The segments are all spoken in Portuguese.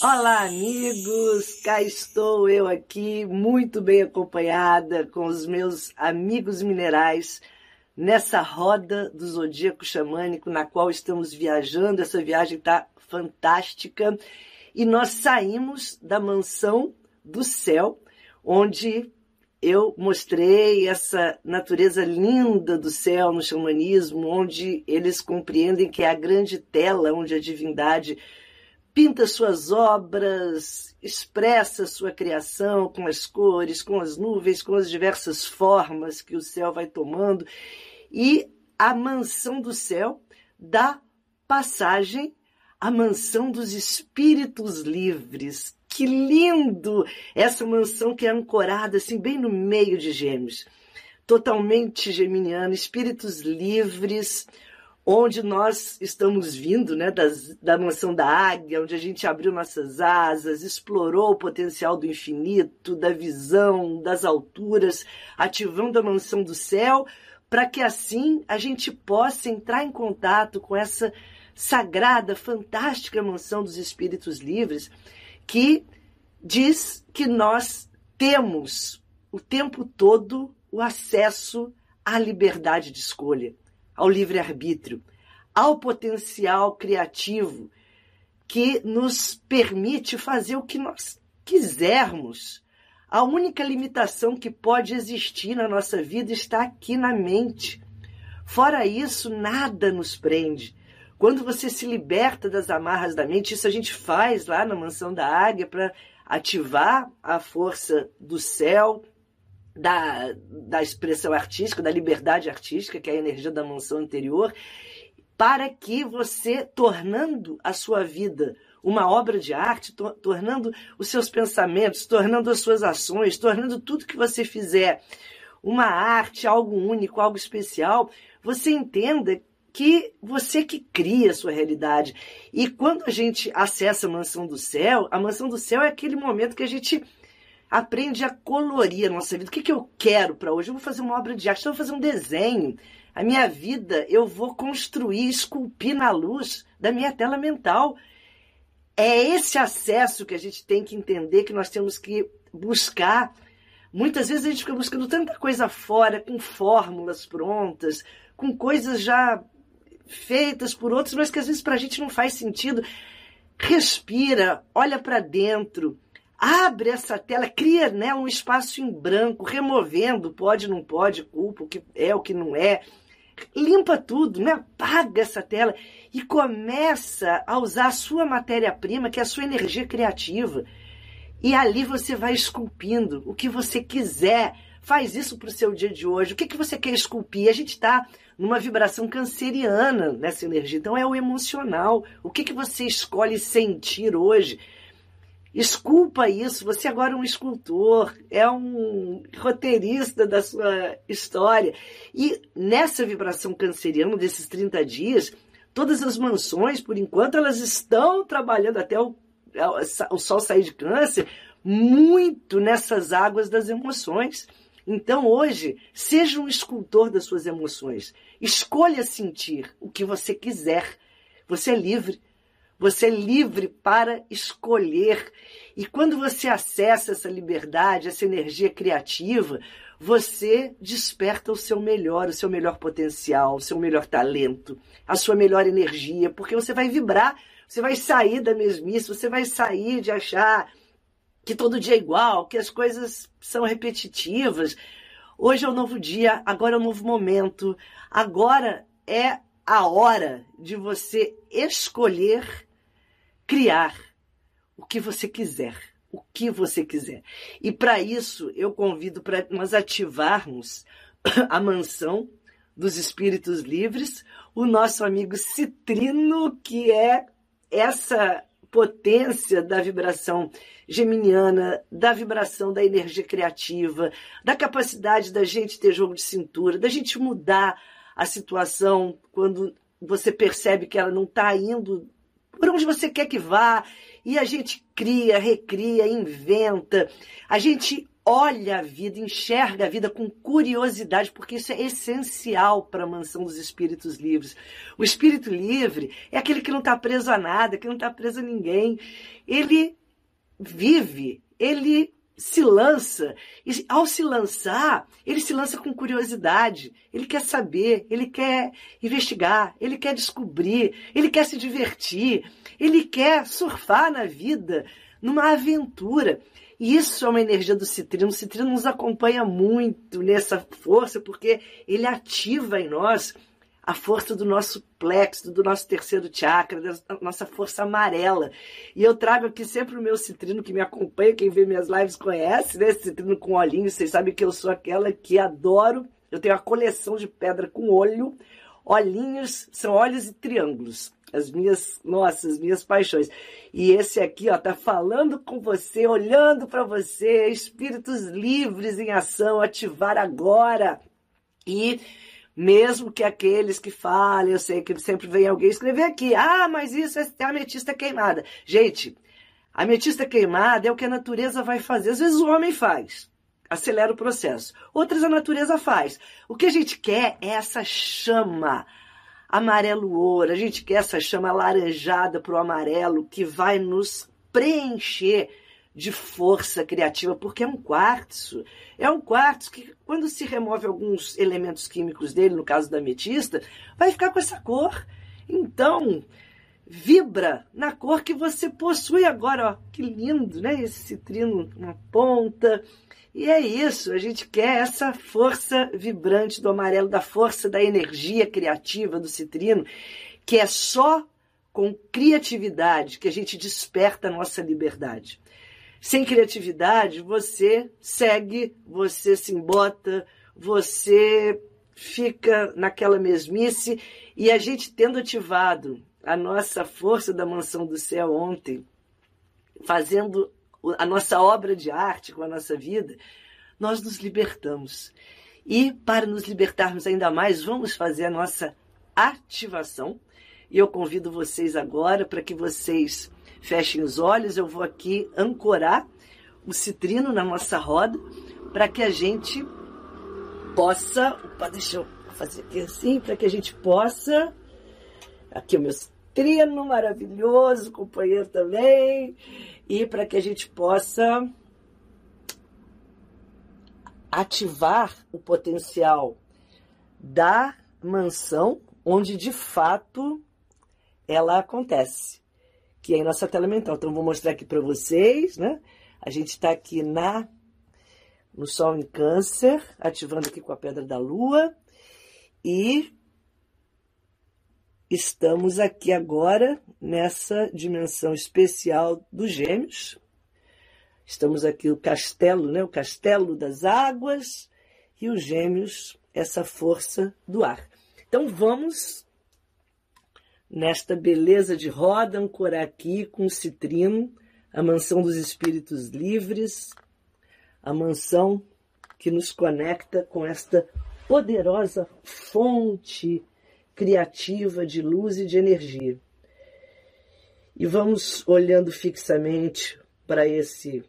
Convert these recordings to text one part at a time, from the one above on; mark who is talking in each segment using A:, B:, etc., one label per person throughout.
A: Olá, amigos! Cá estou eu aqui, muito bem acompanhada com os meus amigos minerais nessa roda do zodíaco xamânico na qual estamos viajando. Essa viagem está fantástica e nós saímos da mansão do céu, onde eu mostrei essa natureza linda do céu no xamanismo, onde eles compreendem que é a grande tela onde a divindade pinta suas obras, expressa sua criação com as cores, com as nuvens, com as diversas formas que o céu vai tomando. E a mansão do céu dá passagem à mansão dos espíritos livres. Que lindo! Essa mansão que é ancorada assim bem no meio de Gêmeos. Totalmente geminiana, espíritos livres, onde nós estamos vindo, né, das, da mansão da águia, onde a gente abriu nossas asas, explorou o potencial do infinito, da visão, das alturas, ativando a mansão do céu, para que assim a gente possa entrar em contato com essa sagrada, fantástica mansão dos espíritos livres, que diz que nós temos o tempo todo o acesso à liberdade de escolha ao livre-arbítrio, ao potencial criativo que nos permite fazer o que nós quisermos. A única limitação que pode existir na nossa vida está aqui na mente. Fora isso, nada nos prende. Quando você se liberta das amarras da mente, isso a gente faz lá na Mansão da Águia para ativar a força do céu, da, da expressão artística, da liberdade artística, que é a energia da mansão anterior, para que você, tornando a sua vida uma obra de arte, to tornando os seus pensamentos, tornando as suas ações, tornando tudo que você fizer uma arte, algo único, algo especial, você entenda que você que cria a sua realidade. E quando a gente acessa a mansão do céu, a mansão do céu é aquele momento que a gente aprende a colorir a nossa vida. O que, que eu quero para hoje? Eu vou fazer uma obra de arte, eu vou fazer um desenho. A minha vida eu vou construir, esculpir na luz da minha tela mental. É esse acesso que a gente tem que entender, que nós temos que buscar. Muitas vezes a gente fica buscando tanta coisa fora, com fórmulas prontas, com coisas já feitas por outros, mas que às vezes para a gente não faz sentido. Respira, olha para dentro abre essa tela, cria né, um espaço em branco, removendo pode, não pode, culpa, o que é, o que não é. Limpa tudo, né? apaga essa tela e começa a usar a sua matéria-prima, que é a sua energia criativa. E ali você vai esculpindo o que você quiser. Faz isso para o seu dia de hoje. O que, que você quer esculpir? A gente está numa vibração canceriana nessa energia. Então é o emocional. O que, que você escolhe sentir hoje? Esculpa isso, você agora é um escultor, é um roteirista da sua história. E nessa vibração canceriana desses 30 dias, todas as mansões, por enquanto, elas estão trabalhando até o, o sol sair de câncer, muito nessas águas das emoções. Então, hoje, seja um escultor das suas emoções. Escolha sentir o que você quiser. Você é livre. Você é livre para escolher. E quando você acessa essa liberdade, essa energia criativa, você desperta o seu melhor, o seu melhor potencial, o seu melhor talento, a sua melhor energia, porque você vai vibrar, você vai sair da mesmice, você vai sair de achar que todo dia é igual, que as coisas são repetitivas. Hoje é um novo dia, agora é um novo momento, agora é a hora de você escolher criar o que você quiser, o que você quiser. E para isso eu convido para nós ativarmos a mansão dos espíritos livres, o nosso amigo Citrino, que é essa potência da vibração geminiana, da vibração da energia criativa, da capacidade da gente ter jogo de cintura, da gente mudar a situação quando você percebe que ela não está indo por onde você quer que vá, e a gente cria, recria, inventa, a gente olha a vida, enxerga a vida com curiosidade, porque isso é essencial para a mansão dos espíritos livres. O espírito livre é aquele que não está preso a nada, que não está preso a ninguém. Ele vive, ele se lança, e ao se lançar, ele se lança com curiosidade, ele quer saber, ele quer investigar, ele quer descobrir, ele quer se divertir, ele quer surfar na vida, numa aventura. E isso é uma energia do citrino. O citrino nos acompanha muito nessa força, porque ele ativa em nós a força do nosso plexo, do nosso terceiro chakra, da nossa força amarela. E eu trago aqui sempre o meu citrino que me acompanha, quem vê minhas lives conhece, né? Esse citrino com olhinhos, vocês sabem que eu sou aquela que adoro. Eu tenho a coleção de pedra com olho. Olhinhos são olhos e triângulos as minhas, nossa, as minhas paixões. E esse aqui, ó, tá falando com você, olhando para você, espíritos livres em ação, ativar agora. E mesmo que aqueles que falem, eu sei que sempre vem alguém escrever aqui, ah, mas isso é ametista queimada. Gente, ametista queimada é o que a natureza vai fazer. Às vezes o homem faz, acelera o processo. Outras a natureza faz. O que a gente quer é essa chama amarelo ouro, a gente quer essa chama alaranjada para o amarelo que vai nos preencher de força criativa, porque é um quartzo. É um quartzo que, quando se remove alguns elementos químicos dele, no caso da ametista, vai ficar com essa cor. Então, vibra na cor que você possui agora. Ó, que lindo, né? Esse citrino na ponta. E é isso, a gente quer essa força vibrante do amarelo, da força da energia criativa do citrino, que é só com criatividade que a gente desperta a nossa liberdade. Sem criatividade, você segue, você se embota, você fica naquela mesmice e a gente tendo ativado a nossa força da mansão do céu ontem, fazendo a nossa obra de arte, com a nossa vida, nós nos libertamos. E para nos libertarmos ainda mais, vamos fazer a nossa ativação. E eu convido vocês agora para que vocês fechem os olhos. Eu vou aqui ancorar o citrino na nossa roda para que a gente possa. Opa, deixa eu fazer aqui assim, para que a gente possa. Aqui o meu citrino maravilhoso, companheiro também e para que a gente possa ativar o potencial da mansão onde de fato ela acontece, que é em nossa tela mental. Então vou mostrar aqui para vocês, né? A gente está aqui na no Sol em Câncer, ativando aqui com a Pedra da Lua e estamos aqui agora nessa dimensão especial dos gêmeos. Estamos aqui o castelo, né? O castelo das águas e os gêmeos, essa força do ar. Então vamos nesta beleza de roda ancorar aqui com citrino, a mansão dos espíritos livres, a mansão que nos conecta com esta poderosa fonte criativa de luz e de energia. E vamos olhando fixamente para esse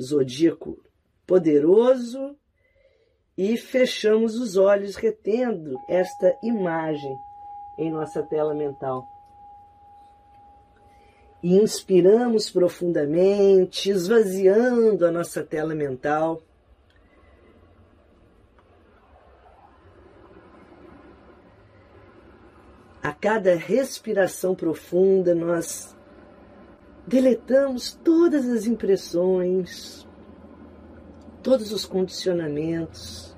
A: zodíaco poderoso e fechamos os olhos retendo esta imagem em nossa tela mental. E inspiramos profundamente, esvaziando a nossa tela mental A cada respiração profunda, nós deletamos todas as impressões, todos os condicionamentos.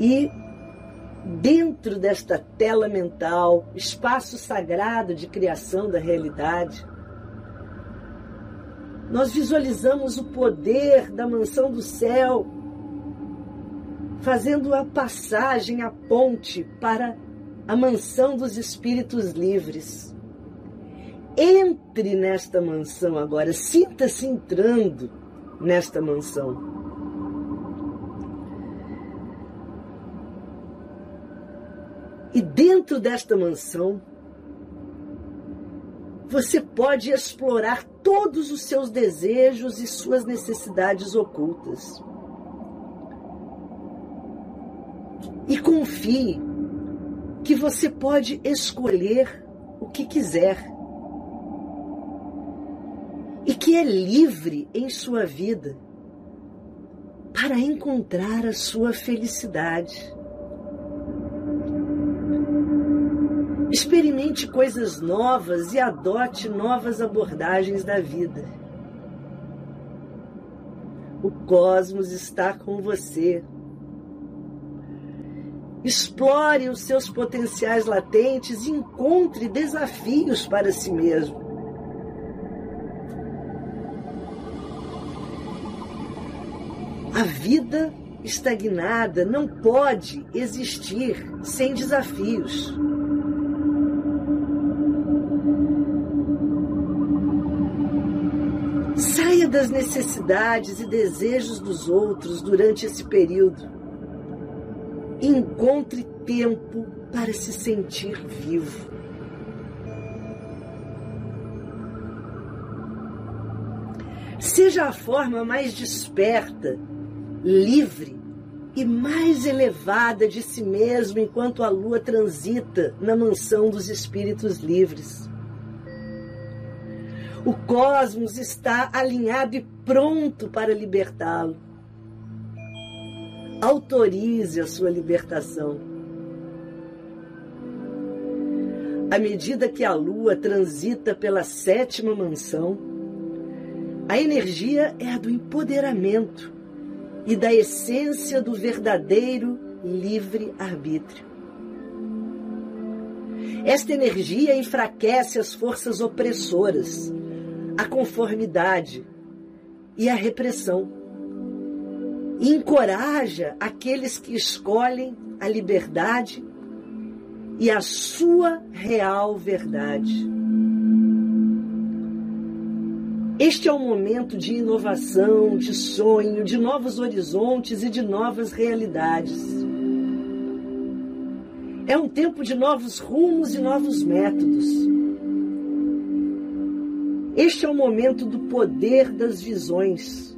A: E dentro desta tela mental, espaço sagrado de criação da realidade, nós visualizamos o poder da mansão do céu fazendo a passagem, a ponte para a mansão dos espíritos livres. Entre nesta mansão agora, sinta-se entrando nesta mansão. E dentro desta mansão, você pode explorar todos os seus desejos e suas necessidades ocultas. E confie que você pode escolher o que quiser. E que é livre em sua vida para encontrar a sua felicidade. Experimente coisas novas e adote novas abordagens da vida. O cosmos está com você. Explore os seus potenciais latentes e encontre desafios para si mesmo. A vida estagnada não pode existir sem desafios. Das necessidades e desejos dos outros durante esse período. Encontre tempo para se sentir vivo. Seja a forma mais desperta, livre e mais elevada de si mesmo enquanto a lua transita na mansão dos espíritos livres. O cosmos está alinhado e pronto para libertá-lo. Autorize a sua libertação. À medida que a lua transita pela sétima mansão, a energia é a do empoderamento e da essência do verdadeiro livre-arbítrio. Esta energia enfraquece as forças opressoras a conformidade e a repressão. E encoraja aqueles que escolhem a liberdade e a sua real verdade. Este é um momento de inovação, de sonho, de novos horizontes e de novas realidades. É um tempo de novos rumos e novos métodos este é o momento do poder das visões.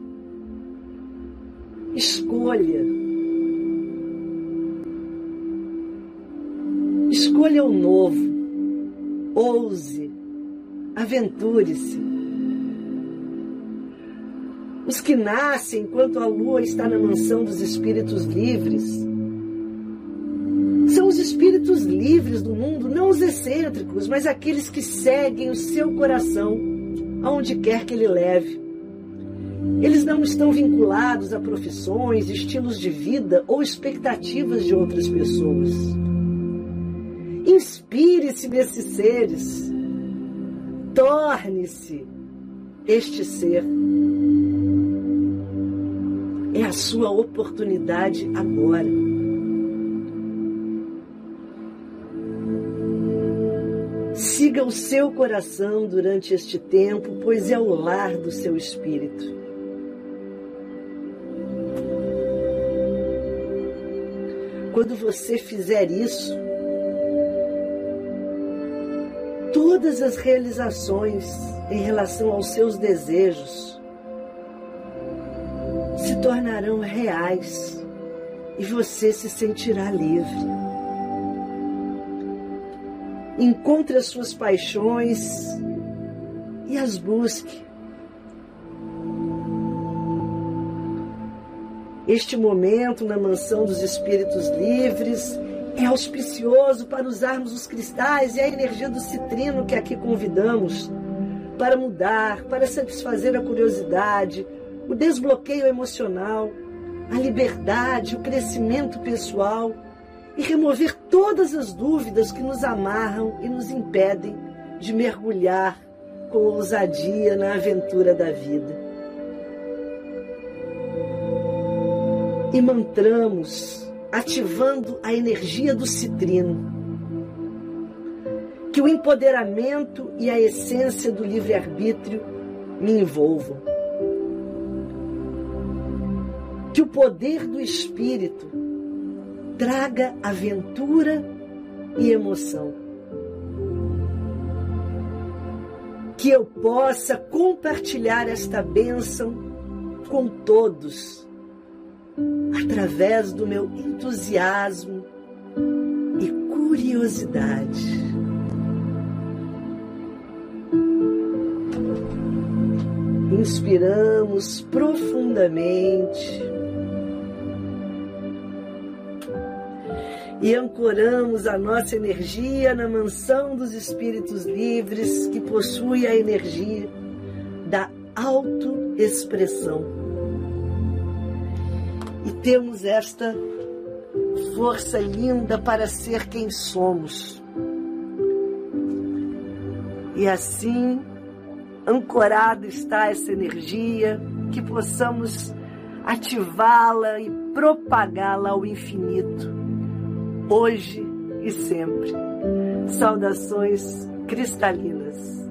A: Escolha. Escolha o novo. Ouse. Aventure-se. Os que nascem enquanto a lua está na mansão dos espíritos livres são os espíritos livres do mundo, não os excêntricos, mas aqueles que seguem o seu coração aonde quer que ele leve. Eles não estão vinculados a profissões, estilos de vida ou expectativas de outras pessoas. Inspire-se nesses seres. Torne-se este ser. É a sua oportunidade agora. Siga o seu coração durante este tempo, pois é o lar do seu espírito. Quando você fizer isso, todas as realizações em relação aos seus desejos se tornarão reais e você se sentirá livre. Encontre as suas paixões e as busque. Este momento na mansão dos espíritos livres é auspicioso para usarmos os cristais e a energia do citrino que aqui convidamos para mudar, para satisfazer a curiosidade, o desbloqueio emocional, a liberdade, o crescimento pessoal e remover todas as dúvidas que nos amarram e nos impedem de mergulhar com ousadia na aventura da vida. E mantramos, ativando a energia do citrino. Que o empoderamento e a essência do livre-arbítrio me envolvam. Que o poder do espírito traga aventura e emoção. Que eu possa compartilhar esta bênção com todos, através do meu entusiasmo e curiosidade. Inspiramos profundamente e ancoramos a nossa energia na mansão dos espíritos livres que possui a energia da autoexpressão. E temos esta força linda para ser quem somos. E assim, ancorada está essa energia, que possamos ativá-la e propagá-la ao infinito hoje e sempre. Saudações cristalinas.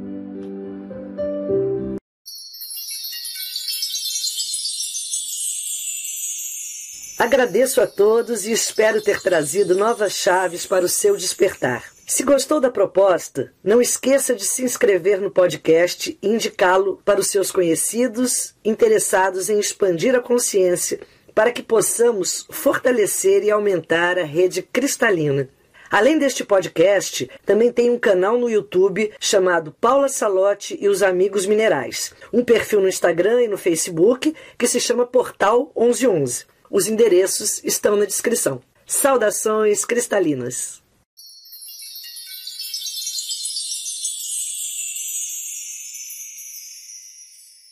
A: Agradeço a todos e espero ter trazido novas chaves para o seu despertar. Se gostou da proposta, não esqueça de se inscrever no podcast e indicá-lo para os seus conhecidos interessados em expandir a consciência para que possamos fortalecer e aumentar a rede cristalina. Além deste podcast, também tem um canal no YouTube chamado Paula Salote e os Amigos Minerais, um perfil no Instagram e no Facebook que se chama Portal 1111. Os endereços estão na descrição. Saudações cristalinas!